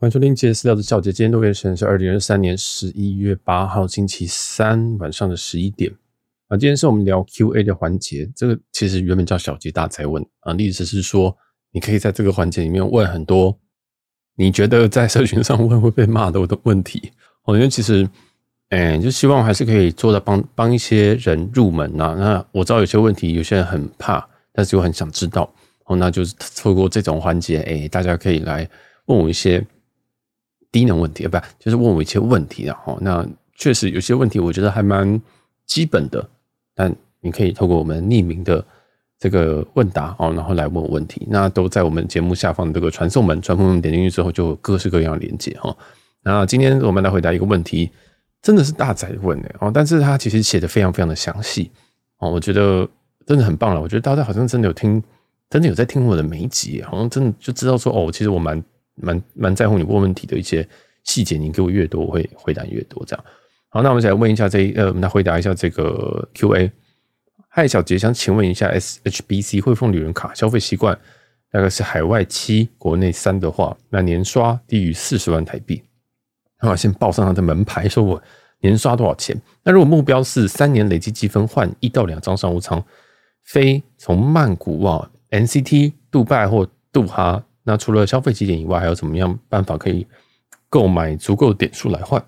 欢迎收听杰私聊的小姐，今天录音时间是二零二三年十一月八号星期三晚上的十一点啊。今天是我们聊 Q&A 的环节，这个其实原本叫小杰大才问啊，意思是说你可以在这个环节里面问很多你觉得在社群上问会被骂的问题。我觉得其实，哎，就希望还是可以做到帮帮一些人入门呐。那我知道有些问题有些人很怕，但是又很想知道哦，那就是透过这种环节，哎，大家可以来问我一些。低能问题啊，不就是问我一些问题的哈。那确实有些问题，我觉得还蛮基本的。但你可以透过我们匿名的这个问答哦，然后来问我问题。那都在我们节目下方的这个传送门，传送门点进去之后，就各式各样的连接哈。那今天我们来回答一个问题，真的是大哉问的哦，但是他其实写的非常非常的详细哦，我觉得真的很棒了。我觉得大家好像真的有听，真的有在听我的每一集，好像真的就知道说哦，其实我蛮。蛮蛮在乎你问问题的一些细节，你给我越多，我会回答越多。这样好，那我们再来问一下这一呃，我们来回答一下这个 Q&A。嗨，小杰，想请问一下，SHBC 汇丰旅人卡消费习惯大概是海外七，国内三的话，那年刷低于四十万台币，那我先报上他的门牌，说我年刷多少钱？那如果目标是三年累积积分换一到两张商务舱，飞从曼谷往 NCT、杜拜或杜哈。那除了消费几点以外，还有怎么样办法可以购买足够点数来换？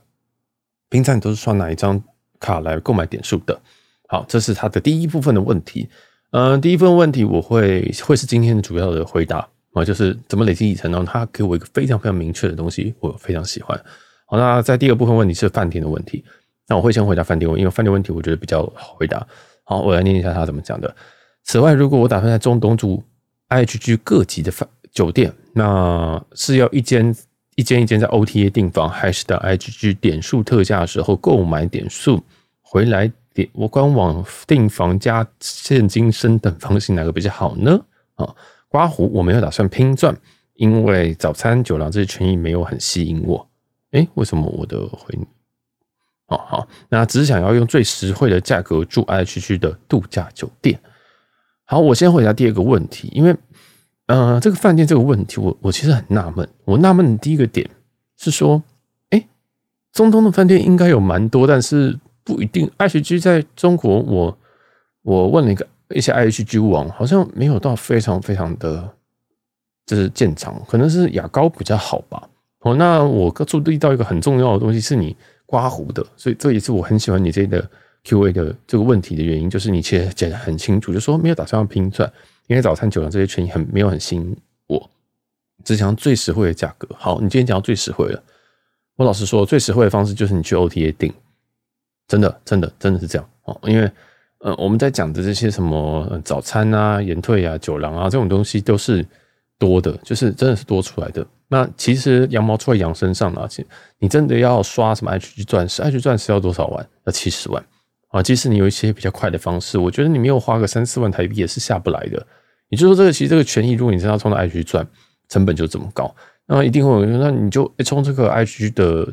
平常你都是刷哪一张卡来购买点数的？好，这是他的第一部分的问题。嗯、第一部分问题我会会是今天的主要的回答啊，就是怎么累积里程呢？他给我一个非常非常明确的东西，我非常喜欢。好，那在第二部分问题是饭店的问题，那我会先回答饭店问，因为饭店问题我觉得比较好回答。好，我来念一下他怎么讲的。此外，如果我打算在中东住 IHG 各级的饭酒店，那是要一间一间一间在 OTA 订房，还是在 IGG 点数特价的时候购买点数回来点我官网订房加现金升等房型哪个比较好呢？啊，刮胡我没有打算拼钻，因为早餐酒廊这些权益没有很吸引我。诶，为什么我的回？哦，好，那只是想要用最实惠的价格住 IGG 的度假酒店。好，我先回答第二个问题，因为。呃，这个饭店这个问题，我我其实很纳闷。我纳闷的第一个点是说，哎，中东的饭店应该有蛮多，但是不一定。IHG 在中国，我我问了一个一些 IHG 网，好像没有到非常非常的，就是建厂，可能是雅高比较好吧。哦，那我注意到一个很重要的东西，是你刮胡的，所以这也是我很喜欢你这个 Q&A 的这个问题的原因，就是你其实讲得很清楚，就说没有打算要拼赚。因为早餐、酒廊这些权益很没有很吸引我，只想最实惠的价格。好，你今天讲到最实惠了。我老实说，最实惠的方式就是你去 OTA 订，真的、真的、真的是这样哦。因为呃，我们在讲的这些什么早餐啊、延退啊、酒廊啊这种东西都是多的，就是真的是多出来的。那其实羊毛出在羊身上了，其实你真的要刷什么 H G 钻石，H G 钻石要多少万？要七十万啊！即使你有一些比较快的方式，我觉得你没有花个三四万台币也是下不来的。也就是说，这个其实这个权益，如果你真的要冲到 IHG 赚，成本就这么高，那一定会有人，那你就充这个 IG 的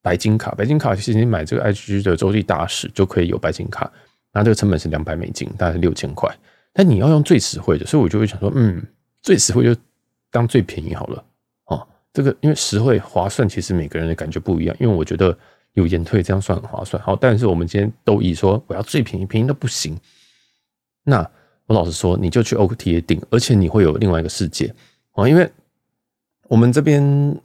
白金卡，白金卡其实你买这个 IG 的周际大使就可以有白金卡，那这个成本是两百美金，大概是六千块。但你要用最实惠的，所以我就会想说，嗯，最实惠就当最便宜好了。哦，这个因为实惠划算，其实每个人的感觉不一样。因为我觉得有延退这样算很划算。好，但是我们今天都以说我要最便宜，便宜都不行。那。我老实说，你就去 OTA 订，而且你会有另外一个世界啊！因为我们这边，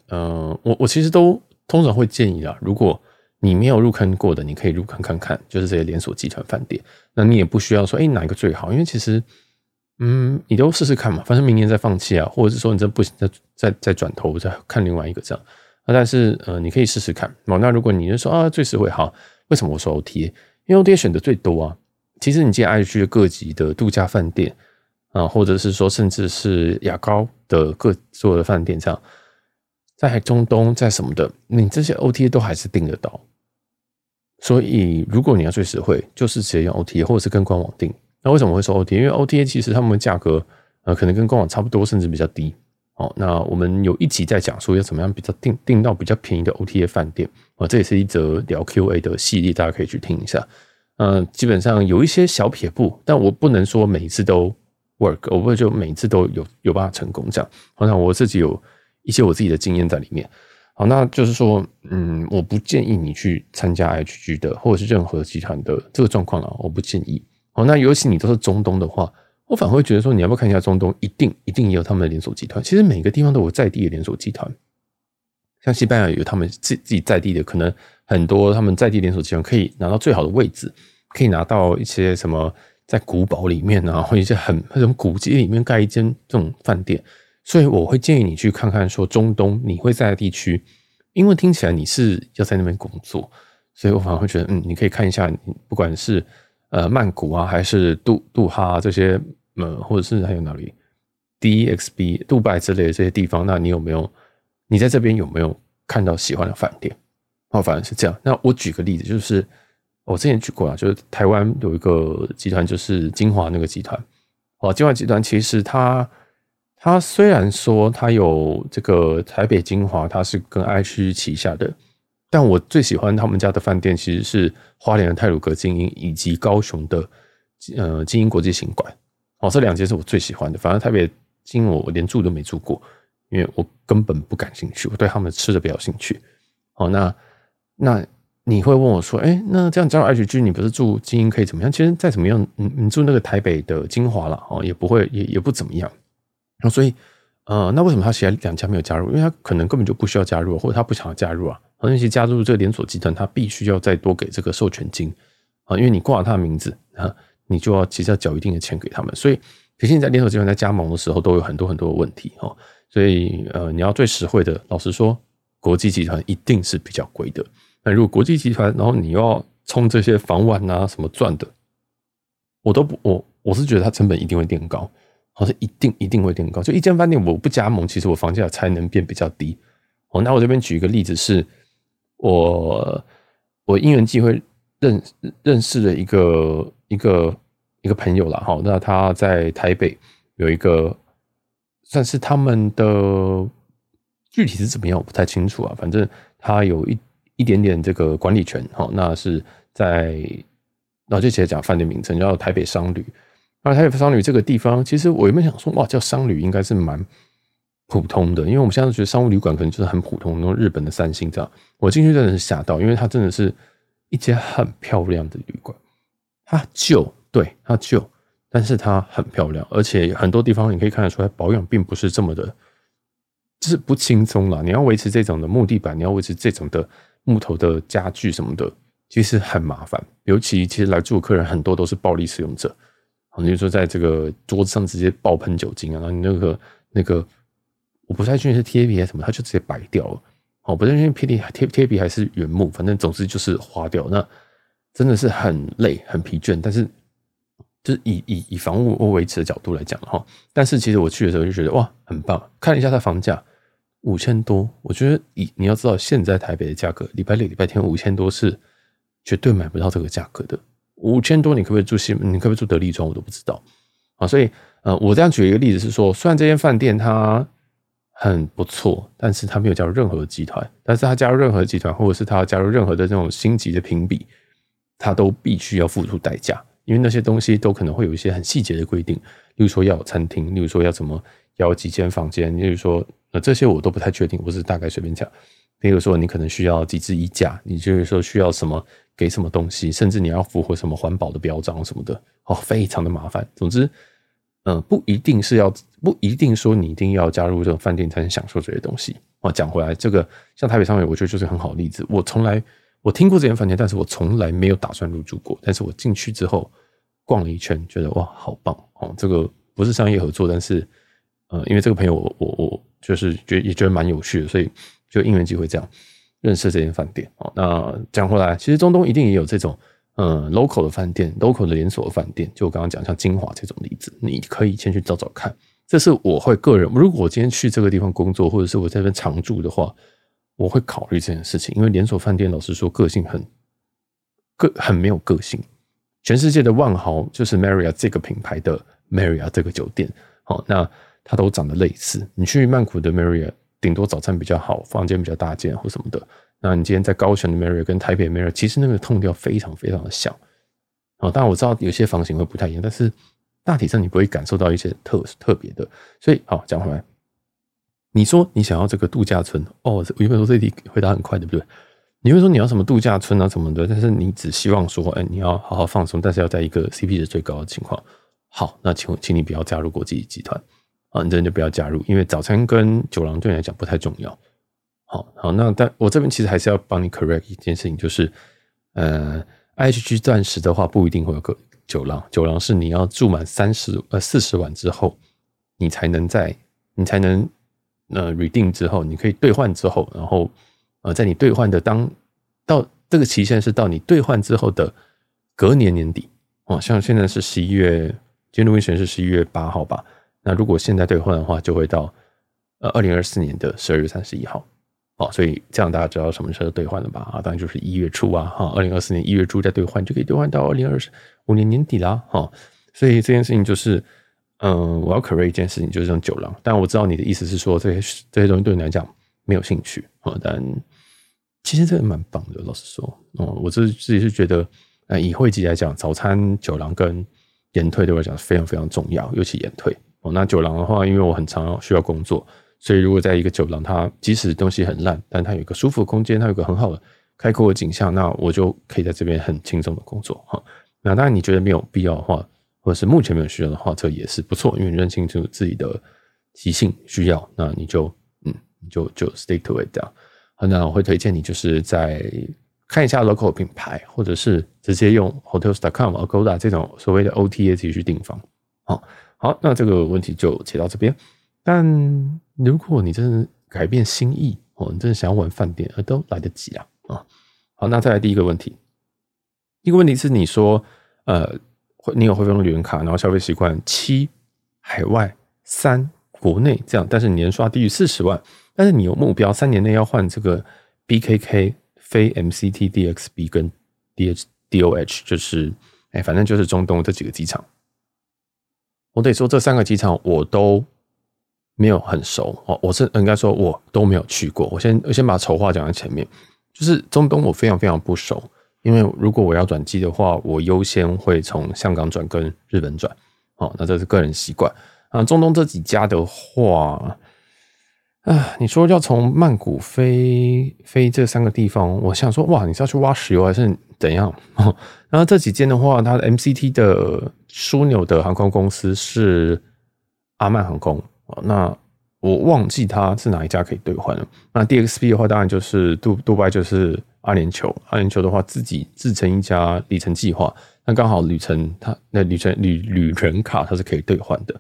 呃，我我其实都通常会建议啊，如果你没有入坑过的，你可以入坑看看，就是这些连锁集团饭店。那你也不需要说，哎，哪一个最好？因为其实，嗯，你都试试看嘛，反正明年再放弃啊，或者是说你这不行，再再再转头再看另外一个这样。那但是，呃，你可以试试看哦。那如果你就说啊，最实惠好，为什么我说 OTA？因为 OTA 选择最多啊。其实你进 IHG 各级的度假饭店啊，或者是说甚至是雅高的各所有的饭店，这样在中东在什么的，你这些 OTA 都还是订得到。所以如果你要最实惠，就是直接用 OTA，或者是跟官网订。那为什么会说 OTA？因为 OTA 其实他们的价格呃可能跟官网差不多，甚至比较低。哦，那我们有一集在讲说要怎么样比较订订到比较便宜的 OTA 饭店啊，这也是一则聊 QA 的系列，大家可以去听一下。嗯，基本上有一些小撇步，但我不能说每一次都 work，我不会就每一次都有有办法成功这样。好像我自己有一些我自己的经验在里面。好，那就是说，嗯，我不建议你去参加 HG 的，或者是任何集团的这个状况了，我不建议。好，那尤其你都是中东的话，我反而会觉得说，你要不要看一下中东？一定一定也有他们的连锁集团。其实每个地方都有在地的连锁集团，像西班牙有他们自自己在地的，可能很多他们在地连锁集团可以拿到最好的位置，可以拿到一些什么在古堡里面啊，或者一些很那种古迹里面盖一间这种饭店。所以我会建议你去看看，说中东你会在的地区，因为听起来你是要在那边工作，所以我反而会觉得，嗯，你可以看一下，不管是呃曼谷啊，还是杜杜哈、啊、这些，呃，或者是还有哪里，DXB、杜拜之类的这些地方，那你有没有？你在这边有没有看到喜欢的饭店？哦，反正是这样。那我举个例子，就是我之前举过啊，就是台湾有一个集团，就是金华那个集团。哦，金华集团其实它。它虽然说它有这个台北金华，它是跟 IHG 旗下的，但我最喜欢他们家的饭店其实是花莲的泰鲁阁精英以及高雄的呃精英国际行馆哦，这两间是我最喜欢的。反正台北精英我连住都没住过，因为我根本不感兴趣，我对他们吃的比较兴趣。哦，那那你会问我说，哎，那这样加入 HG，你不是住精英可以怎么样？其实再怎么样，你你住那个台北的精华了哦，也不会也也不怎么样。那所以，呃，那为什么他其他两家没有加入？因为他可能根本就不需要加入，或者他不想要加入啊。而且加入这个连锁集团，他必须要再多给这个授权金啊，因为你挂了他的名字啊，你就要其实要缴一定的钱给他们。所以，其实你在连锁集团在加盟的时候，都有很多很多的问题哈。所以，呃，你要最实惠的，老实说，国际集团一定是比较贵的。那如果国际集团，然后你要充这些房晚啊什么赚的，我都不，我我是觉得它成本一定会垫高。好像一定一定会垫高，就一间饭店我不加盟，其实我房价才能变比较低。哦，那我这边举一个例子是，我我因缘际会认认识了一个一个一个朋友啦。好，那他在台北有一个算是他们的具体是怎么样，我不太清楚啊。反正他有一一点点这个管理权。好，那是在那就直接讲饭店名称叫台北商旅。那台北商旅这个地方，其实我原本想说，哇，叫商旅应该是蛮普通的，因为我们现在觉得商务旅馆可能就是很普通，那种日本的三星这样。我进去真的是吓到，因为它真的是一间很漂亮的旅馆。它旧，对，它旧，但是它很漂亮，而且很多地方你可以看得出来，保养并不是这么的，就是不轻松啦。你要维持这种的木地板，你要维持这种的木头的家具什么的，其实很麻烦。尤其其实来住的客人很多都是暴力使用者。你就说在这个桌子上直接爆喷酒精啊，然后你那个那个，我不太确定是贴皮还是什么，它就直接白掉了。哦，不太确定贴贴贴皮还是原木，反正总之就是花掉。那真的是很累很疲倦，但是就是以以以房屋维持的角度来讲哈，但是其实我去的时候就觉得哇很棒，看一下它房价五千多，我觉得以你要知道现在台北的价格，礼拜六礼拜天五千多是绝对买不到这个价格的。五千多，你可不可以住西？你可不可以住得利庄？我都不知道啊。所以，呃，我这样举一个例子是说，虽然这间饭店它很不错，但是它没有加入任何集团。但是它加入任何集团，或者是它加入任何的这种星级的评比，它都必须要付出代价，因为那些东西都可能会有一些很细节的规定，例如说要有餐厅，例如说要怎么要几间房间，例如说呃这些我都不太确定，我是大概随便讲。比如说你可能需要几只衣架，你就是说需要什么。给什么东西，甚至你要符合什么环保的标章什么的，哦，非常的麻烦。总之，嗯、不一定是要，不一定说你一定要加入这种饭店才能享受这些东西。哦，讲回来，这个像台北商旅，我觉得就是很好例子。我从来我听过这间饭店，但是我从来没有打算入住过。但是我进去之后逛了一圈，觉得哇，好棒哦！这个不是商业合作，但是呃，因为这个朋友我我我就是觉也觉得蛮有趣的，所以就因缘际会这样。认识这间饭店哦，那讲回来，其实中东一定也有这种嗯 local 的饭店，local 的连锁的饭店。就我刚刚讲，像金华这种例子，你可以先去找找看。这是我会个人，如果我今天去这个地方工作，或者是我在这边常住的话，我会考虑这件事情。因为连锁饭店老实说，个性很个很没有个性。全世界的万豪就是 Marriott 这个品牌的 Marriott 这个酒店，好，那它都长得类似。你去曼谷的 Marriott。顶多早餐比较好，房间比较大间或什么的。那你今天在高雄的 Marriott 跟台北 Marriott，其实那个 tone 调非常非常的像。哦，当然我知道有些房型会不太一样，但是大体上你不会感受到一些特特别的。所以，好讲回来，你说你想要这个度假村哦，我原本说这题回答很快，对不对？你会说你要什么度假村啊什么的，但是你只希望说，哎，你要好好放松，但是要在一个 CP 值最高的情况。好，那请请你不要加入国际集团啊，你真的就不要加入，因为早餐跟酒廊对你来讲不太重要。好好，那但我这边其实还是要帮你 correct 一件事情，就是呃，IHG 钻石的话不一定会有个酒廊，酒廊是你要住满三十呃四十晚之后，你才能在你才能呃 redeem 之后，你可以兑换之后，然后呃在你兑换的当到这个期限是到你兑换之后的隔年年底哦，像现在是十一月。今天录音时间是十一月八号吧？那如果现在兑换的话，就会到呃二零二四年的十二月三十一号。好，所以这样大家知道什么时候兑换了吧？啊，当然就是一月初啊，哈，二零二四年一月初再兑换，就可以兑换到二零二五年年底啦，哈。所以这件事情就是，嗯，我要 correct 一件事情，就是这种酒廊。但我知道你的意思是说，这些这些东西对你来讲没有兴趣啊。但其实这个蛮棒的，老实说，嗯，我自自己是觉得，呃，以会籍来讲，早餐酒廊跟延退对我来讲非常非常重要，尤其延退哦。那酒廊的话，因为我很常需要工作，所以如果在一个酒廊，它即使东西很烂，但它有一个舒服的空间，它有一个很好的开阔的景象，那我就可以在这边很轻松的工作哈。那当然，你觉得没有必要的话，或者是目前没有需要的话，这也是不错，因为你认清楚自己的习性需要，那你就嗯，你就就 stick to it 这样。好，那我会推荐你就是在。看一下 local 品牌，或者是直接用 hotels.com、Agoda 这种所谓的 OTA 自己去订房。好，好，那这个问题就解到这边。但如果你真的改变心意，哦，你真的想要玩饭店，都来得及啊！啊，好，那再来第一个问题。一个问题是你说，呃，你有汇丰旅游卡，然后消费习惯七海外三国内这样，但是你年刷低于四十万，但是你有目标三年内要换这个 BKK。非 MCT DXB 跟 DH DOH 就是，哎，反正就是中东这几个机场。我得说这三个机场我都没有很熟哦，我是应该说我都没有去过。我先我先把丑话讲在前面，就是中东我非常非常不熟，因为如果我要转机的话，我优先会从香港转跟日本转。哦，那这是个人习惯啊。中东这几家的话。啊，你说要从曼谷飞飞这三个地方，我想说，哇，你是要去挖石油还是怎样？然后这几间的话，它的 MCT 的枢纽的航空公司是阿曼航空啊。那我忘记它是哪一家可以兑换了。那 DXB 的话，当然就是杜杜拜，就是阿联酋。阿联酋的话，自己自成一家里程计划，那刚好旅程它那旅程旅旅人卡它是可以兑换的。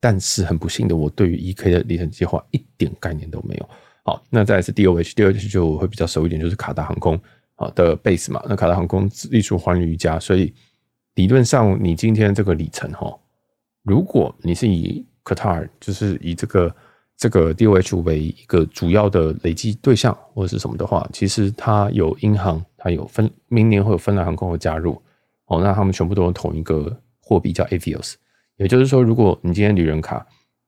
但是很不幸的，我对于 EK 的里程计划一点概念都没有。好，那再来是 DOH，DOH 就会比较熟一点，就是卡达航空啊的 base 嘛。那卡达航空隶属寰宇一家，所以理论上你今天这个里程哈，如果你是以 Qatar，就是以这个这个 DOH 为一个主要的累积对象或者是什么的话，其实它有银行，它有分明年会有芬兰航空会加入哦，那他们全部都用同一个货币叫 Avios。也就是说，如果你今天旅人卡，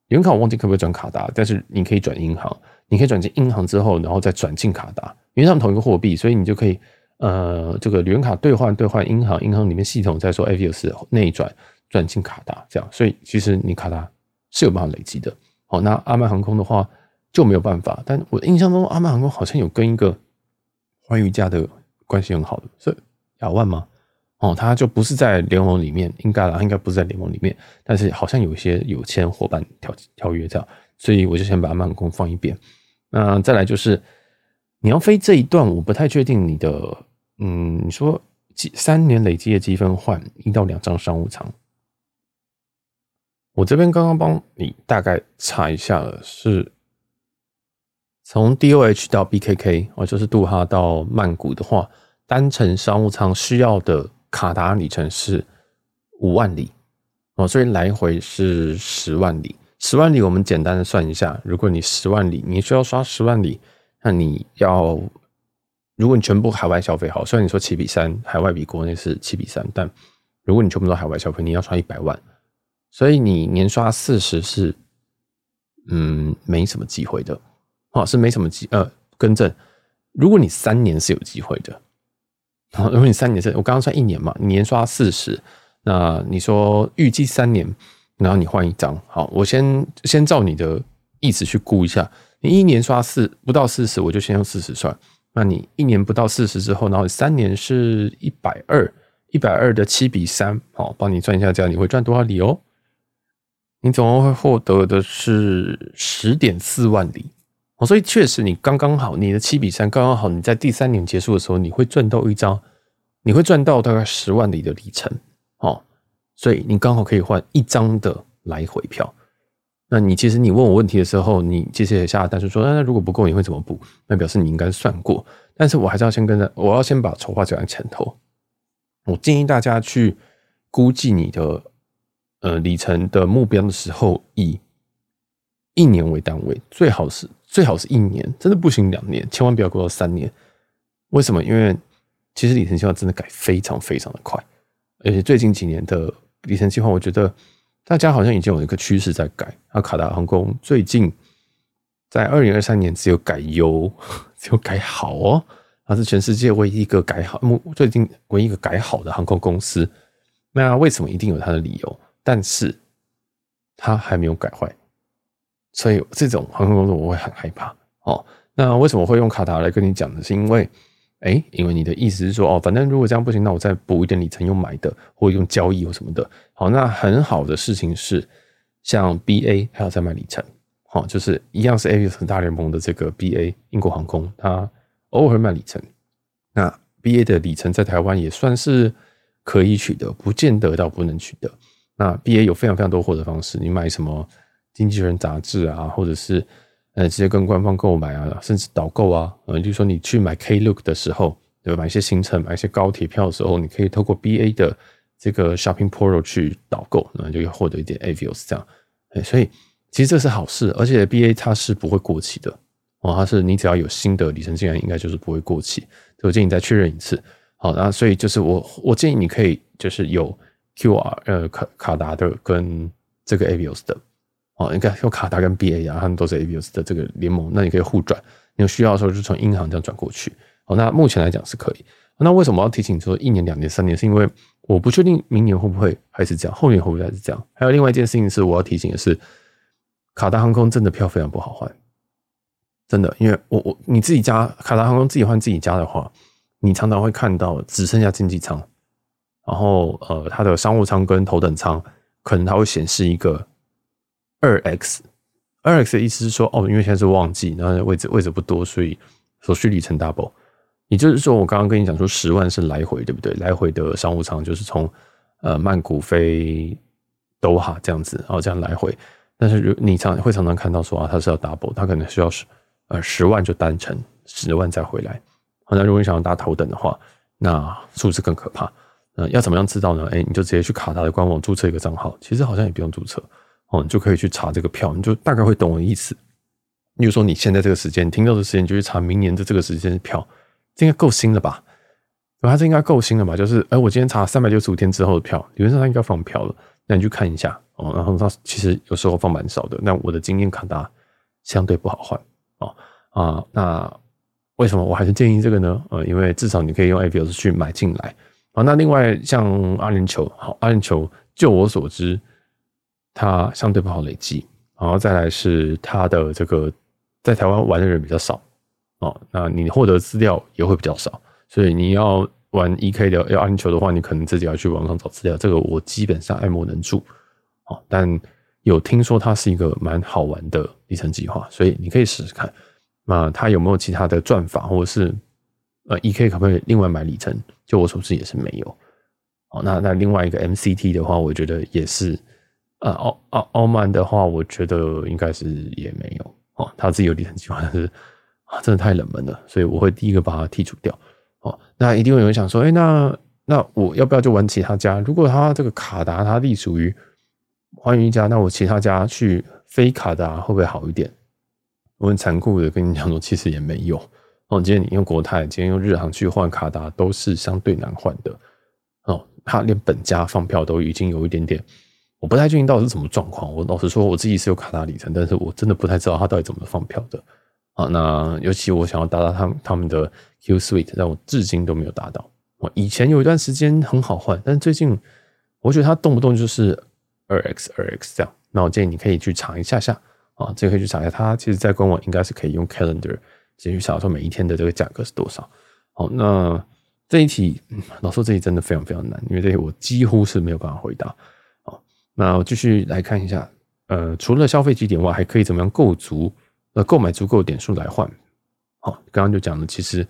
旅人卡我忘记可不可以转卡达，但是你可以转银行，你可以转进银行之后，然后再转进卡达，因为他们同一个货币，所以你就可以呃，这个旅人卡兑换兑换银行，银行里面系统再说 Avios 内转转进卡达，这样，所以其实你卡达是有办法累积的。好，那阿曼航空的话就没有办法，但我印象中阿曼航空好像有跟一个寰宇家的关系很好的，是亚万吗？哦，他就不是在联盟里面，应该啦，应该不是在联盟里面，但是好像有一些有签伙伴条条约这样，所以我就先把曼空放一边。那再来就是你要飞这一段，我不太确定你的，嗯，你说几三年累积的积分换一到两张商务舱，我这边刚刚帮你大概查一下了，是从 DOH 到 BKK，哦，就是杜哈到曼谷的话，单程商务舱需要的。卡达里程是五万里哦，所以来回是十万里。十万里我们简单的算一下，如果你十万里，你需要刷十万里，那你要如果你全部海外消费好，虽然你说七比三，海外比国内是七比三，但如果你全部都海外消费，你要刷一百万，所以你年刷四十是嗯没什么机会的哦，是没什么机呃更正，如果你三年是有机会的。如果你三年是，我刚刚算一年嘛，年刷四十，那你说预计三年，然后你换一张，好，我先先照你的意思去估一下，你一年刷四不到四十，我就先用四十算。那你一年不到四十之后，然后三年是一百二，一百二的七比三，好，帮你算一下，这样你会赚多少里哦？你总共会获得的是十点四万里哦，所以确实你刚刚好，你的七比三刚刚好，你在第三年结束的时候，你会赚到一张，你会赚到大概十万里的里程哦，所以你刚好可以换一张的来回票。那你其实你问我问题的时候，你其实也下了单，就说那如果不够你会怎么补？那表示你应该算过，但是我还是要先跟着，我要先把筹划讲在前头。我建议大家去估计你的呃里程的目标的时候，以一年为单位，最好是最好是一年，真的不行两年，千万不要过到三年。为什么？因为其实里程计划真的改非常非常的快，而且最近几年的里程计划，我觉得。大家好像已经有一个趋势在改，那卡达航空最近在二零二三年只有改优，只有改好哦，它是全世界唯一一个改好，最近唯一一个改好的航空公司。那为什么一定有它的理由？但是它还没有改坏，所以这种航空公司我会很害怕哦。那为什么会用卡达来跟你讲呢？是因为。哎，因为你的意思是说，哦，反正如果这样不行，那我再补一点里程用买的，或用交易或什么的。好，那很好的事情是，像 BA 还要再买里程，好，就是一样是 Avis 大联盟的这个 BA 英国航空，它偶尔卖里程。那 BA 的里程在台湾也算是可以取得，不见得到不能取得。那 BA 有非常非常多获得方式，你买什么经纪人杂志啊，或者是。呃，直接跟官方购买啊，甚至导购啊，呃，就是说你去买 Klook 的时候，对吧？买一些行程、买一些高铁票的时候，你可以透过 BA 的这个 Shopping Portal 去导购，那就可以获得一点 Avios 这样。哎，所以其实这是好事，而且 BA 它是不会过期的哦，它是你只要有新的里程进来，应该就是不会过期。我建议你再确认一次。好，那所以就是我我建议你可以就是有 QR 呃卡卡达的跟这个 Avios 的。哦，你看，有卡达跟 BA 啊，他们都是 ABS 的这个联盟，那你可以互转，你有需要的时候就从银行这样转过去。哦，那目前来讲是可以。那为什么要提醒说一年、两年、三年？是因为我不确定明年会不会还是这样，后年会不会还是这样？还有另外一件事情是我要提醒的是，卡达航空真的票非常不好换，真的，因为我我你自己家卡达航空自己换自己家的话，你常常会看到只剩下经济舱，然后呃，它的商务舱跟头等舱可能它会显示一个。二 x，二 x 的意思是说，哦，因为现在是旺季，然后位置位置不多，所以所需里程 double。也就是说，我刚刚跟你讲说，十万是来回，对不对？来回的商务舱就是从呃曼谷飞都哈这样子，然后这样来回。但是如你常会常常看到说啊，它是要 double，它可能需要十呃十万就单程，十万再回来。那如果你想要搭头等的话，那数字更可怕。呃，要怎么样知道呢？哎，你就直接去卡达的官网注册一个账号，其实好像也不用注册。哦，你就可以去查这个票，你就大概会懂我的意思。比如说，你现在这个时间，听到的时间，就去查明年的这个时间的票，这应该够新了吧？对？它这应该够新了吧？就是，哎，我今天查三百六十五天之后的票，理论上它应该放票了。那你去看一下哦。然后它其实有时候放蛮少的。那我的经验卡达相对不好换哦啊。那为什么我还是建议这个呢？呃，因为至少你可以用 AVOS 去买进来。好，那另外像阿联酋，好，阿联酋，就我所知。它相对不好累积，然后再来是它的这个在台湾玩的人比较少哦，那你获得资料也会比较少，所以你要玩 EK 的要安球的话，你可能自己要去网上找资料。这个我基本上爱莫能助哦，但有听说它是一个蛮好玩的里程计划，所以你可以试试看。那它有没有其他的赚法，或者是呃 EK 可不可以另外买里程？就我所知也是没有。哦，那那另外一个 MCT 的话，我觉得也是。呃，奥奥奥曼的话，我觉得应该是也没有哦。他自己有里程计划，但是啊，真的太冷门了，所以我会第一个把它剔除掉。哦，那一定会有人想说，哎、那那我要不要就玩其他家？如果他这个卡达它隶属于寰宇一家，那我其他家去飞卡达会不会好一点？我很残酷的跟你讲说，其实也没有。哦，今天你用国泰，今天用日航去换卡达，都是相对难换的。哦，他连本家放票都已经有一点点。我不太确定到底是什么状况。我老实说，我自己是有卡达里程，但是我真的不太知道他到底怎么放票的。啊，那尤其我想要达到他他们的 Q Suite，但我至今都没有达到。我以前有一段时间很好换，但是最近我觉得他动不动就是二 X 二 X 这样。那我建议你可以去查一下下，啊，这个可以去查一下。它其实，在官网应该是可以用 Calendar 直接去查说每一天的这个价格是多少。好，那这一题，老说这一题真的非常非常难，因为这题我几乎是没有办法回答。那我继续来看一下，呃，除了消费积点外，还可以怎么样购足呃购买足够点数来换？好，刚刚就讲了，其实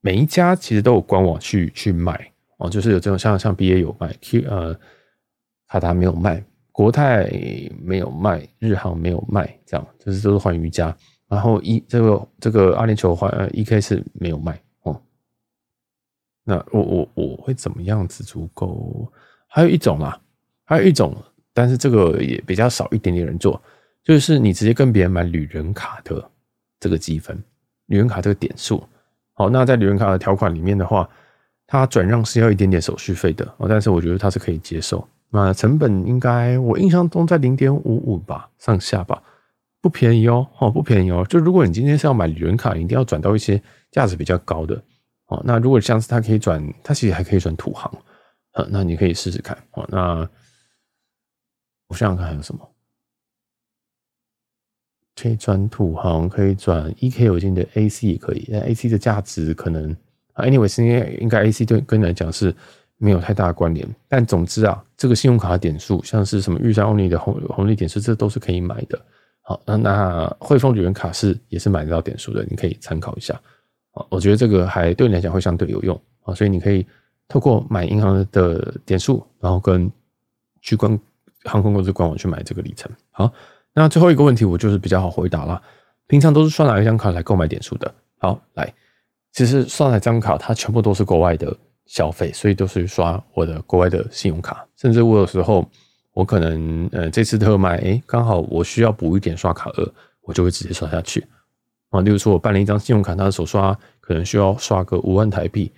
每一家其实都有官网去去卖哦，就是有这种像像 BA 有卖，Q 呃。卡达没有卖，国泰没有卖，日航没有卖，这样就是都是换瑜伽。然后一这个这个阿联酋换呃 EK 是没有卖哦。那我我我会怎么样子足够？还有一种啦，还有一种，但是这个也比较少一点点人做，就是你直接跟别人买旅人卡的这个积分，旅人卡这个点数。好，那在旅人卡的条款里面的话，它转让是要一点点手续费的哦，但是我觉得它是可以接受。那成本应该我印象中在零点五五吧上下吧，不便宜哦，哦不便宜哦。就如果你今天是要买旅人卡，你一定要转到一些价值比较高的哦。那如果像是它可以转，它其实还可以转土航，那你可以试试看哦。那我想想看还有什么可以转土行，可以转 EK 有金的 AC 也可以，但 AC 的价值可能啊，anyways 应该应该 AC 对跟你来讲是。没有太大的关联，但总之啊，这个信用卡的点数，像是什么玉山欧尼的红红利点数，这都是可以买的。好，那那汇丰旅人卡是也是买得到点数的，你可以参考一下。啊，我觉得这个还对你来讲会相对有用啊，所以你可以透过买银行的点数，然后跟去官航空公司官网去买这个里程。好，那最后一个问题我就是比较好回答了，平常都是刷哪一张卡来购买点数的？好，来，其实刷哪张卡，它全部都是国外的。消费，所以都是刷我的国外的信用卡，甚至我有时候我可能呃这次特卖，诶，刚好我需要补一点刷卡额，我就会直接刷下去啊。例如说，我办了一张信用卡，它的首刷可能需要刷个五万台币，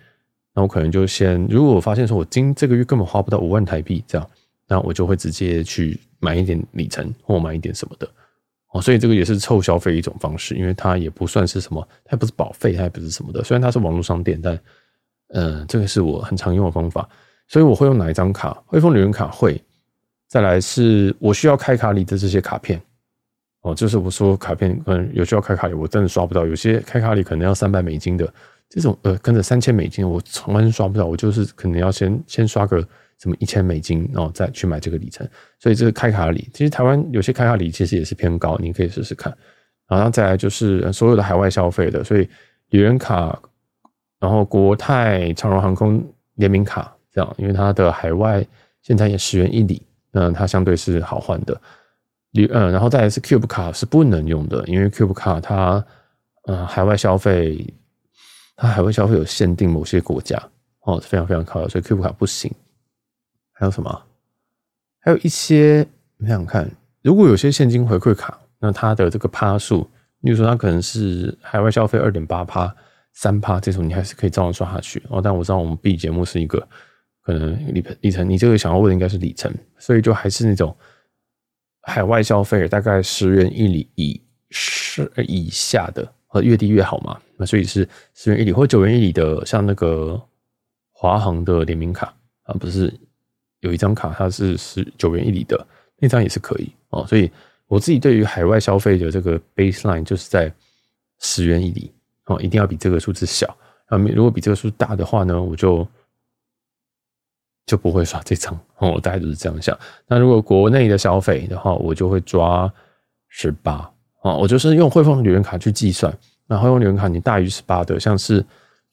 那我可能就先，如果我发现说我今这个月根本花不到五万台币这样，那我就会直接去买一点里程或买一点什么的哦。所以这个也是凑消费一种方式，因为它也不算是什么，它也不是保费，它也不是什么的，虽然它是网络商店，但。嗯，这个是我很常用的方法，所以我会用哪一张卡？汇丰旅人卡会。再来是我需要开卡里的这些卡片哦，就是我说卡片，嗯，有需要开卡里，我真的刷不到。有些开卡里可能要三百美金的这种，呃，跟着三千美金，我从来刷不到。我就是可能要先先刷个什么一千美金，然后再去买这个里程。所以这个开卡礼，其实台湾有些开卡礼其实也是偏高，你可以试试看。然后再来就是所有的海外消费的，所以旅人卡。然后国泰长荣航空联名卡这样，因为它的海外现在也十元一里，那它相对是好换的。旅嗯，然后再来是 Cube 卡是不能用的，因为 Cube 卡它呃海外消费，它海外消费有限定某些国家哦，非常非常靠的，所以 Cube 卡不行。还有什么？还有一些你想想看，如果有些现金回馈卡，那它的这个趴数，例如说它可能是海外消费二点八趴。三趴这种你还是可以照样刷下去哦，但我知道我们 B 节目是一个可能里里程，你这个想要问的应该是里程，所以就还是那种海外消费大概十元一里以十以下的，呃越低越好嘛。那所以是十元一里或九元一里的，像那个华航的联名卡啊，不是有一张卡它是十九元一里的那张也是可以哦。所以我自己对于海外消费的这个 baseline 就是在十元一里。哦，一定要比这个数字小啊！如果比这个数大的话呢，我就就不会刷这张哦。我大概就是这样想。那如果国内的消费的话，我就会抓十八哦。我就是用汇丰旅人卡去计算。那汇丰旅人卡你大于十八的，像是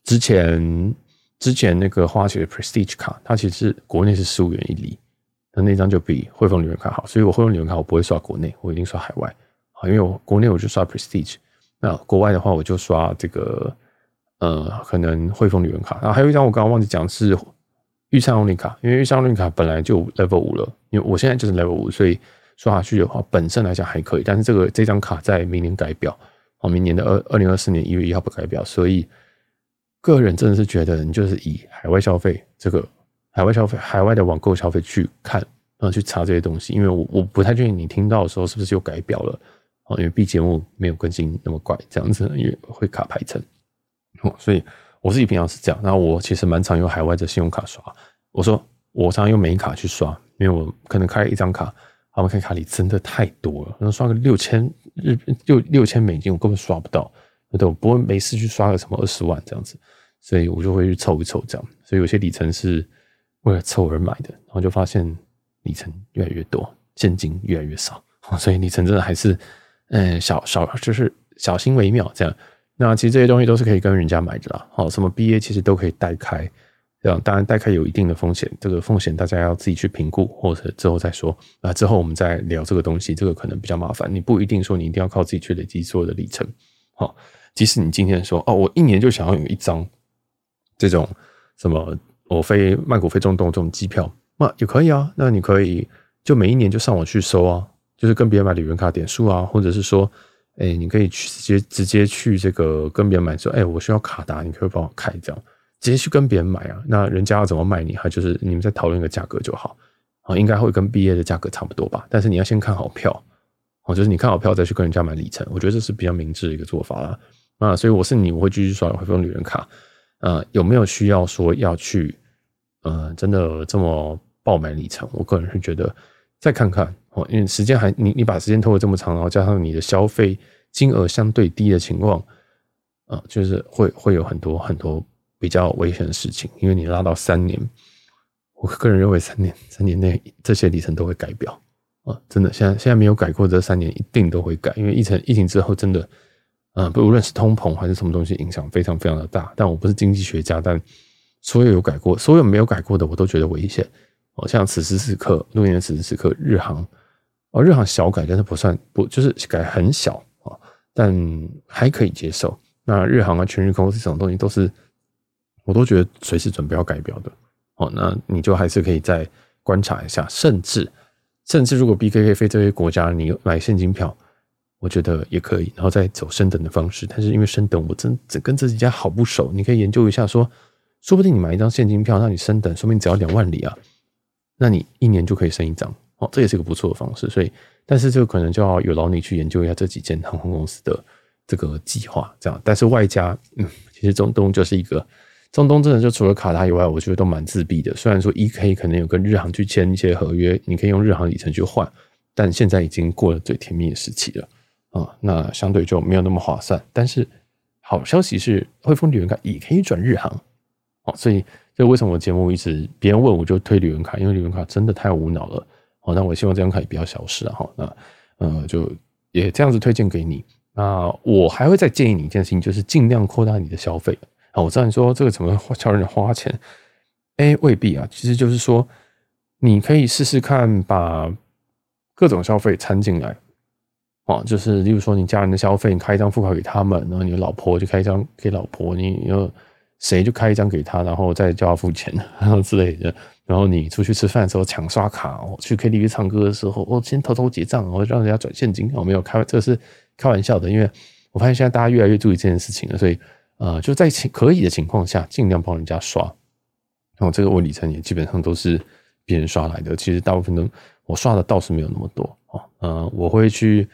之前之前那个花旗的 Prestige 卡，它其实国内是十五元一里，那那张就比汇丰旅游卡好。所以我汇丰旅游卡我不会刷国内，我一定刷海外啊，因为我国内我就刷 Prestige。那国外的话，我就刷这个，呃，可能汇丰旅游卡。然后还有一张我刚刚忘记讲是玉山欧尼卡，因为玉山欧尼卡本来就 level 五了，因为我现在就是 level 五，所以刷下去的话，本身来讲还可以。但是这个这张卡在明年改表，哦，明年的二二零二四年一月一号不改表，所以个人真的是觉得你就是以海外消费这个海外消费海外的网购消费去看，然后去查这些东西，因为我我不太确定你听到的时候是不是又改表了。因为 B 节目没有更新那么快，这样子因为会卡排程，所以我自己平常是这样。然后我其实蛮常用海外的信用卡刷。我说我常用美卡去刷，因为我可能开了一张卡，他们看卡里真的太多了，然后刷个六千日六六千美金，我根本刷不到。对，我不会没事去刷个什么二十万这样子，所以我就会去凑一凑这样。所以有些里程是为了凑而买的，然后就发现里程越来越多，现金越来越少，所以里程真的还是嗯小小就是小心为妙这样。那其实这些东西都是可以跟人家买的啦，好，什么 BA 其实都可以代开，这样当然代开有一定的风险，这个风险大家要自己去评估，或者之后再说那，之后我们再聊这个东西，这个可能比较麻烦，你不一定说你一定要靠自己去累积所有的里程，好。即使你今天说哦，我一年就想要有一张这种什么我飞曼谷飞中东这种机票，那也可以啊。那你可以就每一年就上网去搜啊，就是跟别人买旅游卡点数啊，或者是说，哎，你可以去直接直接去这个跟别人买说，哎，我需要卡达，你可以帮我开这样，直接去跟别人买啊。那人家要怎么卖你，还就是你们再讨论一个价格就好啊，应该会跟 BA 的价格差不多吧。但是你要先看好票哦，就是你看好票再去跟人家买里程，我觉得这是比较明智的一个做法啦。啊，所以我是你，我会继续刷汇丰旅人卡。呃，有没有需要说要去，呃，真的这么爆买里程？我个人是觉得再看看哦，因为时间还你你把时间拖得这么长，然后加上你的消费金额相对低的情况，啊、就是会会有很多很多比较危险的事情。因为你拉到三年，我个人认为三年三年内这些里程都会改表啊，真的，现在现在没有改过这三年一定都会改，因为疫情疫情之后真的。嗯，不，无论是通膨还是什么东西，影响非常非常的大。但我不是经济学家，但所有有改过，所有没有改过的，我都觉得危险。哦，像此时此刻录音的此时此刻，日航哦，日航小改，但是不算不，就是改很小啊，但还可以接受。那日航啊，全日空这种东西都是，我都觉得随时准备要改表的。哦，那你就还是可以再观察一下，甚至甚至如果 BKK 飞这些国家，你买现金票。我觉得也可以，然后再走升等的方式。但是因为升等，我真真跟这几家好不熟。你可以研究一下说，说不定你买一张现金票，让你升等，说不定只要两万里啊，那你一年就可以升一张哦，这也是个不错的方式。所以，但是这个可能就要有劳你去研究一下这几间航空公司的这个计划，这样。但是外加，嗯，其实中东就是一个中东，真的就除了卡塔以外，我觉得都蛮自闭的。虽然说 EK 可能有跟日航去签一些合约，你可以用日航里程去换，但现在已经过了最甜蜜的时期了。啊、那相对就没有那么划算。但是好消息是，汇丰旅游卡也可以转日航。哦，所以这为什么我节目一直别人问我就推旅游卡，因为旅游卡真的太无脑了。哦，那我希望这张卡也不要消失啊。哈，那呃，就也这样子推荐给你。那我还会再建议你一件事情，就是尽量扩大你的消费。啊，我知道你说这个怎么叫人花钱？哎，未必啊。其实就是说，你可以试试看，把各种消费掺进来。哦，就是例如说，你家人的消费，你开一张副卡给他们，然后你的老婆就开一张给老婆，你又谁就开一张给他，然后再叫他付钱，然后之类的。然后你出去吃饭的时候抢刷卡，哦，去 KTV 唱歌的时候，哦，先偷偷结账，然后让人家转现金。我没有开，这是开玩笑的，因为我发现现在大家越来越注意这件事情了，所以呃，就在可以的情况下，尽量帮人家刷。然后这个我里程也基本上都是别人刷来的，其实大部分都我刷的倒是没有那么多哦，呃，我会去。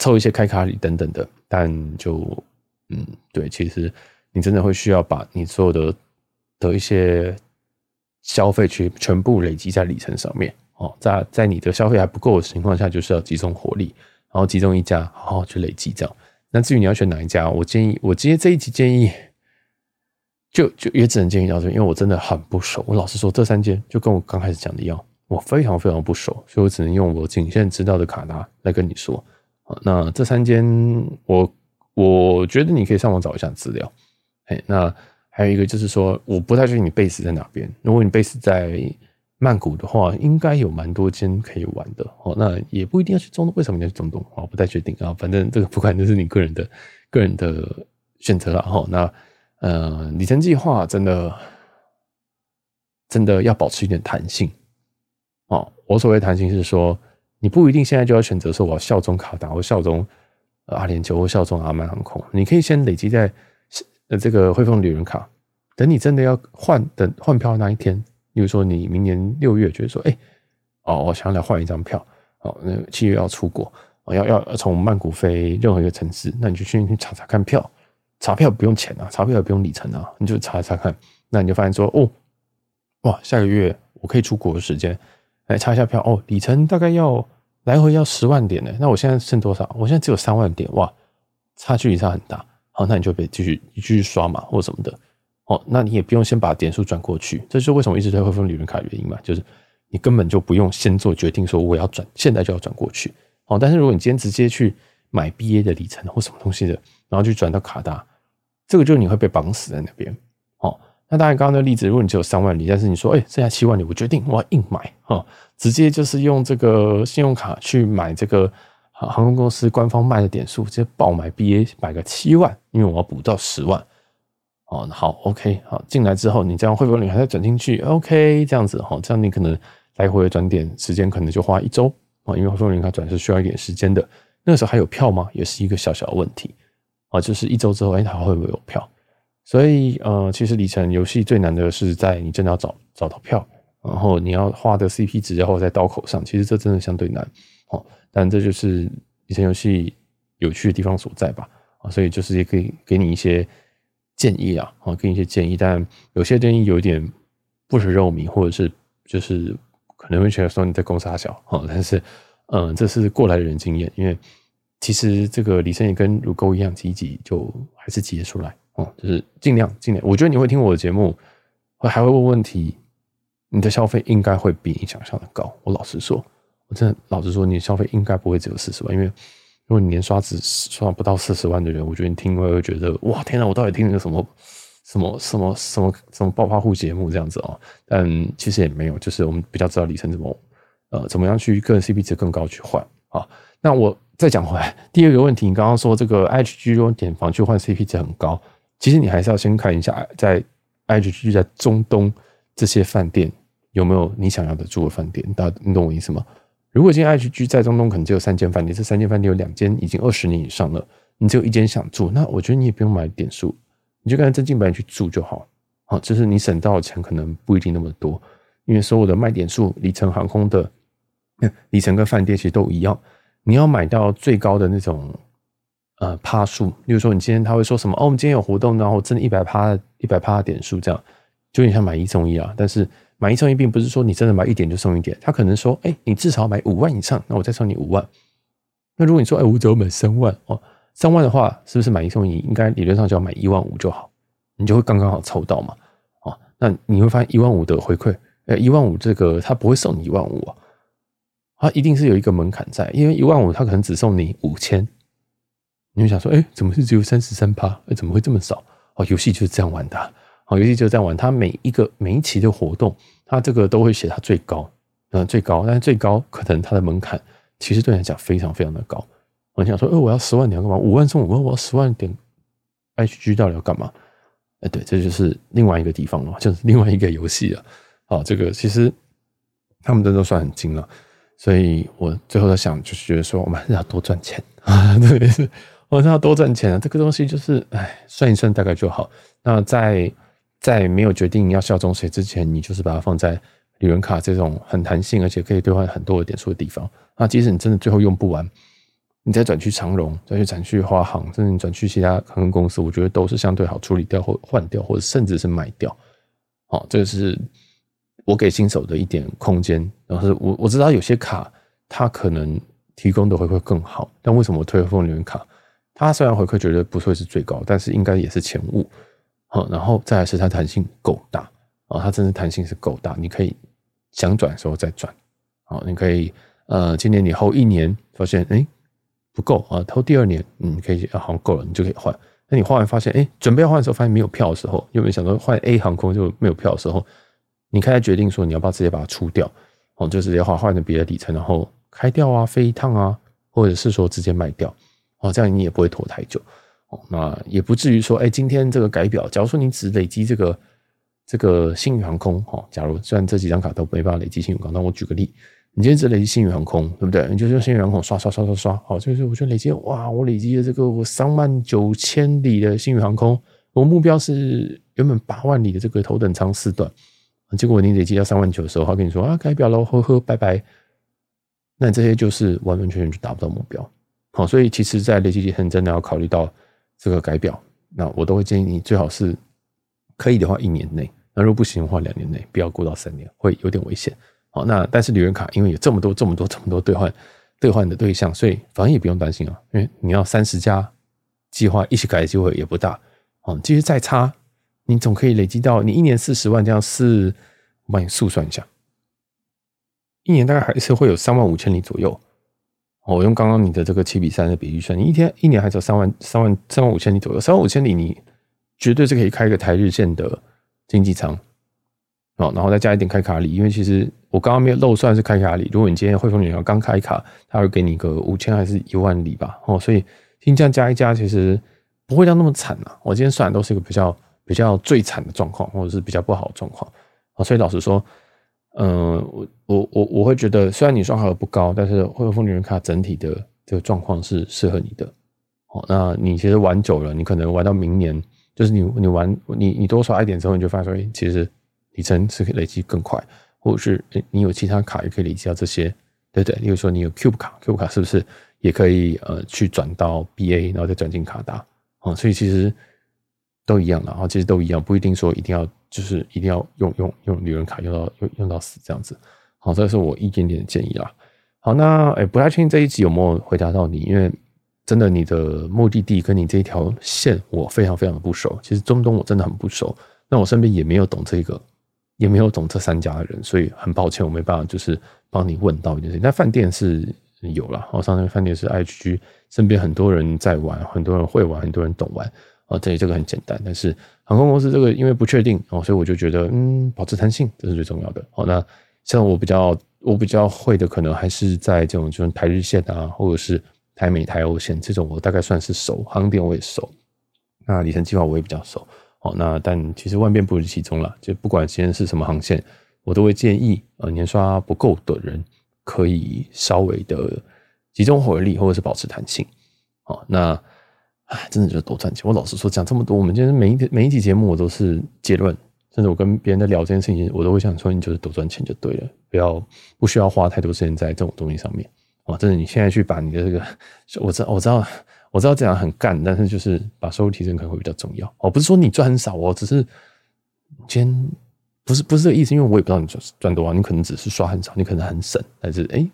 凑一些开卡礼等等的，但就嗯，对，其实你真的会需要把你所有的的一些消费去全部累积在里程上面哦，在在你的消费还不够的情况下，就是要集中火力，然后集中一家好好去累积这样。那至于你要选哪一家，我建议我今天这一集建议就就也只能建议到这，因为我真的很不熟。我老实说，这三间就跟我刚开始讲的一样，我非常非常不熟，所以我只能用我仅限知道的卡达来跟你说。那这三间，我我觉得你可以上网找一下资料。哎，那还有一个就是说，我不太确定你 base 在哪边。如果你 base 在曼谷的话，应该有蛮多间可以玩的。哦，那也不一定要去中东。为什么你要去中东？我不太确定啊。反正这个不管，这是你个人的个人的选择了。哈，那呃，里程计划真的真的要保持一点弹性。哦，我所谓弹性是说。你不一定现在就要选择说我要效忠卡达，或效忠阿联酋，或效忠阿曼航空。你可以先累积在呃这个汇丰旅人卡，等你真的要换等换票那一天，比如说你明年六月觉得说，哎，哦，我想要来换一张票，哦，那七月要出国，要要从曼谷飞任何一个城市，那你就去去查查看票，查票不用钱啊，查票也不用里程啊，你就查查看，那你就发现说，哦，哇，下个月我可以出国的时间。来查一下票哦，里程大概要来回要十万点呢。那我现在剩多少？我现在只有三万点，哇，差距离差很大。好，那你就别继续继续刷嘛，或什么的。哦，那你也不用先把点数转过去，这就是为什么一直推汇丰旅人卡的原因嘛，就是你根本就不用先做决定，说我要转，现在就要转过去。哦，但是如果你今天直接去买 BA 的里程或什么东西的，然后去转到卡达，这个就是你会被绑死在那边。哦，那当然刚刚的例子，如果你只有三万里，但是你说，哎，剩下七万里，我决定我要硬买，哈，直接就是用这个信用卡去买这个航空公司官方卖的点数，直接爆买 BA 买个七万，因为我要补到十万。哦，好，OK，好，进来之后，你这样会不会你还在转进去，OK，这样子哈，这样你可能来回转点时间可能就花一周啊，因为汇丰联卡转是需要一点时间的。那个时候还有票吗？也是一个小小的问题啊，就是一周之后，哎，它会不会有票？所以呃，其实里程游戏最难的是在你真的要找找到票，然后你要花的 CP 值要在刀口上，其实这真的相对难哦。但这就是里程游戏有趣的地方所在吧？啊，所以就是也可以给你一些。建议啊，啊，给你一些建议，但有些建议有点不食肉糜，或者是就是可能会觉得说你在攻杀小啊，但是嗯，这是过来人经验，因为其实这个里程也跟乳沟一样挤一挤就还是挤得出来就是尽量尽量。我觉得你会听我的节目，会还会问问题，你的消费应该会比你想象的高。我老实说，我真的老实说，你的消费应该不会只有四十万，因为。如果你年刷只刷不到四十万的人，我觉得你听会会觉得哇天哪，我到底听了个什么什么什么什么什么暴发户节目这样子哦？但其实也没有，就是我们比较知道里程怎么呃怎么样去个人 CP 值更高去换啊。那我再讲回来，第二个问题，你刚刚说这个 HG 用点房去换 CP 值很高，其实你还是要先看一下在 IHG 在中东这些饭店有没有你想要的住的饭店，大家你懂我意思吗？如果今天 IHG 在中东可能只有三间饭店，这三间饭店有两间已经二十年以上了，你只有一间想住，那我觉得你也不用买点数，你就跟着真金白银去住就好。好，就是你省到的钱可能不一定那么多，因为所有的卖点数，里程航空的里程跟饭店其实都一样，你要买到最高的那种呃趴数，例如说你今天他会说什么哦，我们今天有活动，然后真的一百趴一百趴点数这样，就有点像买一送一啊，但是。买一送一，并不是说你真的买一点就送一点，他可能说，哎，你至少买五万以上，那我再送你五万。那如果你说，哎，我只要买三万哦，三万的话，是不是买一送一？应该理论上就要买一万五就好，你就会刚刚好凑到嘛。哦，那你会发现一万五的回馈，呃，一万五这个他不会送你一万五啊，他一定是有一个门槛在，因为一万五他可能只送你五千，你会想说，哎，怎么是只有三十三趴？哎，怎么会这么少？哦，游戏就是这样玩的。好，游戏就这样玩。它每一个每一期的活动，它这个都会写它最高，嗯，最高，但是最高可能它的门槛其实对你来讲非常非常的高。我想说，呃，我要十万点要干嘛？五万送五万，我要十万点，HG 到底要干嘛？哎，对，这就是另外一个地方了，就是另外一个游戏了。好，这个其实他们真的都算很精了，所以我最后在想，就是觉得说，我们还是要多赚钱啊，对，是，我们要多赚钱啊。这个东西就是，哎，算一算大概就好。那在在没有决定要效忠谁之前，你就是把它放在旅人卡这种很弹性，而且可以兑换很多的点数的地方。那即使你真的最后用不完，你再转去长荣，再去转去花行，甚至你转去其他航空公司，我觉得都是相对好处理掉或换掉，或者甚至是卖掉。好，这个是我给新手的一点空间。然后是我我知道有些卡它可能提供的回馈更好，但为什么我推汇丰旅人卡？它虽然回馈绝对不会是最高，但是应该也是前五。好，然后再来是它弹性够大啊，它真的弹性是够大，你可以想转的时候再转。好，你可以呃，今年你后一年发现哎不够啊，后第二年嗯可以啊，好像够了，你就可以换。那你换完发现哎，准备要换的时候发现没有票的时候，有没有想说换 A 航空就没有票的时候，你开始决定说你要不要直接把它出掉，哦，就直接换换成别的里程，然后开掉啊，飞一趟啊，或者是说直接卖掉，哦，这样你也不会拖太久。哦，那也不至于说，哎，今天这个改表，假如说你只累积这个这个星宇航空，哈，假如虽然这几张卡都没办法累积星宇航空，那我举个例，你今天只累积星宇航空，对不对？你就用星宇航空刷刷刷刷刷，好，就是我就累积，哇，我累积了这个我三万九千里的星宇航空，我目标是原本八万里的这个头等舱四段，结果你累积到三万九的时候，他跟你说啊，改表喽，呵呵，拜拜，那这些就是完完全全就达不到目标，好，所以其实，在累积里很真的要考虑到。这个改表，那我都会建议你最好是可以的话一年内，那如果不行的话两年内，不要过到三年，会有点危险。好，那但是旅人卡因为有这么多这么多这么多兑换兑换的对象，所以反正也不用担心啊，因为你要三十家计划一起改的机会也不大。哦，其实再差，你总可以累积到你一年四十万这样四，我帮你速算一下，一年大概还是会有三万五千里左右。我用刚刚你的这个七比三的比例算，你一天一年还只有三万三万三万五千里左右，三万五千里你绝对是可以开一个台日线的经济舱。哦，然后再加一点开卡礼，因为其实我刚刚没有漏算是开卡礼。如果你今天汇丰银行刚开卡，他会给你个五千还是一万里吧？哦，所以新疆加一加，其实不会到那么惨啊。我今天算都是一个比较比较最惨的状况，或者是比较不好的状况。哦，所以老实说，嗯，我我我我会觉得，虽然你刷卡额不高，但是汇丰女人卡整体的这个状况是适合你的。哦，那你其实玩久了，你可能玩到明年，就是你你玩你你多刷一点之后，你就发现说，哎，其实。里程是可以累积更快，或者是你有其他卡也可以累积到这些，对不对？例如说你有 Cube 卡，Cube 卡是不是也可以呃去转到 BA，然后再转进卡达？哦，所以其实都一样的，然后其实都一样，不一定说一定要就是一定要用用用旅人卡用到用用到死这样子。好，这是我一点点的建议啦。好，那诶不太确定这一集有没有回答到你，因为真的你的目的地跟你这一条线我非常非常的不熟，其实中东我真的很不熟，那我身边也没有懂这个。也没有懂这三家的人，所以很抱歉，我没办法就是帮你问到一件事情。但饭店是有了，我上那个饭店是 IHG，身边很多人在玩，很多人会玩，很多人懂玩啊。这里这个很简单，但是航空公司这个因为不确定哦，所以我就觉得嗯，保持弹性这是最重要的。好，那像我比较我比较会的，可能还是在这种就是台日线啊，或者是台美台欧线这种，我大概算是熟，航点我也熟，那里程计划我也比较熟。好，那但其实万变不离其宗了，就不管今天是什么航线，我都会建议，呃，年刷不够的人可以稍微的集中火力，或者是保持弹性。好，那唉，真的就是多赚钱。我老实说，讲这么多，我们今天每一每一集节目，我都是结论，甚至我跟别人在聊这件事情，我都会想说，你就是多赚钱就对了，不要不需要花太多时间在这种东西上面。哇，真的，你现在去把你的这个，我知道，我知道。我知道这样很干，但是就是把收入提升可能会比较重要。哦，不是说你赚很少哦，只是今天不是不是这个意思，因为我也不知道你赚赚多少，你可能只是刷很少，你可能很省，但是哎，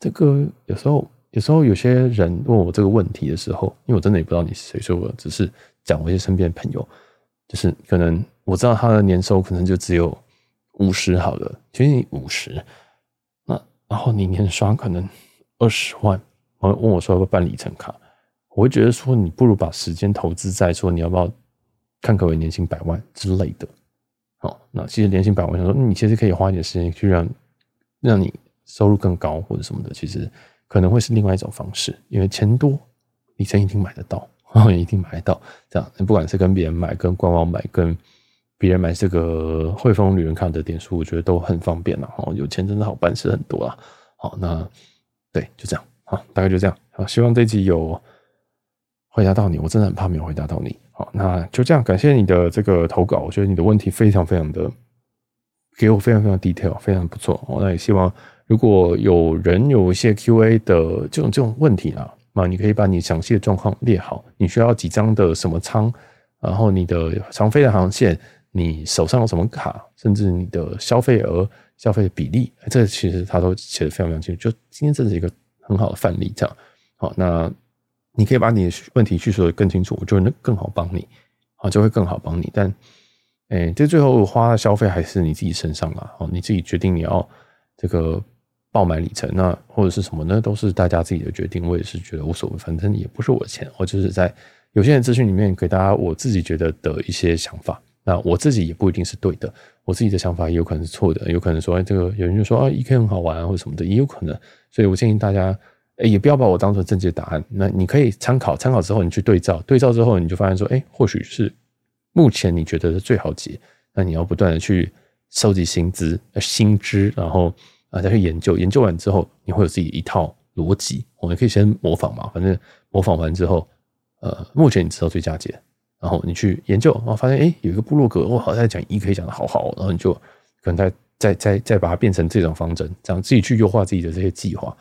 这个有时候有时候有些人问我这个问题的时候，因为我真的也不知道你是谁，所以我只是讲我一些身边的朋友，就是可能我知道他的年收可能就只有五十好了，就你五十，那然后你年刷可能二十万，然后问我说要不要办里程卡。我会觉得说，你不如把时间投资在说，你要不要看可为年薪百万之类的。好，那其实年薪百万，想说你其实可以花一点时间去让让你收入更高或者什么的，其实可能会是另外一种方式。因为钱多，里程一定买得到，一定买得到。这样，不管是跟别人买、跟官网买、跟别人买这个汇丰旅人卡的点数，我觉得都很方便了。哦，有钱真的好办事很多啊。好，那对，就这样。好，大概就这样。好，希望这集有。回答到你，我真的很怕没有回答到你。好，那就这样，感谢你的这个投稿。我觉得你的问题非常非常的给我非常非常 detail，非常不错。那也希望如果有人有一些 QA 的这种这种问题啦，那你可以把你详细的状况列好，你需要几张的什么仓，然后你的常飞的航线，你手上有什么卡，甚至你的消费额、消费的比例，这其实他都写的非常非常清楚。就今天这是一个很好的范例，这样好那。你可以把你的问题叙述的更清楚，我就能更好帮你，啊，就会更好帮你。但，诶，这最后花的消费还是你自己身上啦，哦，你自己决定你要这个爆买里程，那或者是什么呢？都是大家自己的决定。我也是觉得无所谓，反正也不是我的钱，我就是在有限的资讯里面给大家我自己觉得的一些想法。那我自己也不一定是对的，我自己的想法也有可能是错的，有可能说，哎，这个有人就说啊，EK 很好玩，或者什么的，也有可能。所以我建议大家。也不要把我当成正确答案。那你可以参考，参考之后你去对照，对照之后你就发现说，哎，或许是目前你觉得是最好解。那你要不断的去收集新知、新知，然后啊再去研究，研究完之后你会有自己一套逻辑。我们可以先模仿嘛，反正模仿完之后，呃，目前你知道最佳解，然后你去研究，然后发现哎，有一个部落格，我好像在讲 EK 讲的好好，然后你就可能再再再再把它变成这种方针，这样自己去优化自己的这些计划。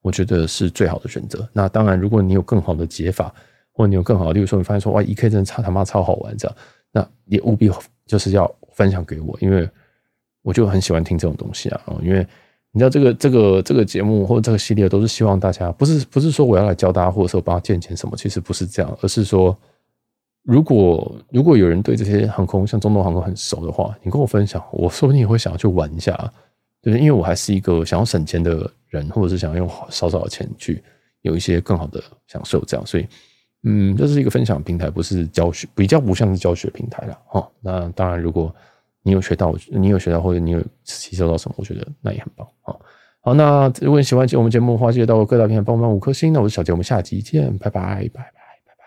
我觉得是最好的选择。那当然，如果你有更好的解法，或者你有更好的，例如说你发现说哇一 k 真的超他妈超好玩这样，那也务必就是要分享给我，因为我就很喜欢听这种东西啊，因为你知道这个这个这个节目或者这个系列都是希望大家不是不是说我要来教大家，或者说帮他赚钱什么，其实不是这样，而是说。如果如果有人对这些航空像中东航空很熟的话，你跟我分享，我说不定也会想要去玩一下，对，因为我还是一个想要省钱的人，或者是想要用少少的钱去有一些更好的享受，这样，所以，嗯，这是一个分享平台，不是教学，比较不像是教学平台了，哈。那当然，如果你有学到，你有学到，或者你有吸收到什么，我觉得那也很棒，啊，好，那如果你喜欢我们节目的话，记得到各大平台帮我们五颗星，那我是小杰，我们下集见，拜拜，拜拜。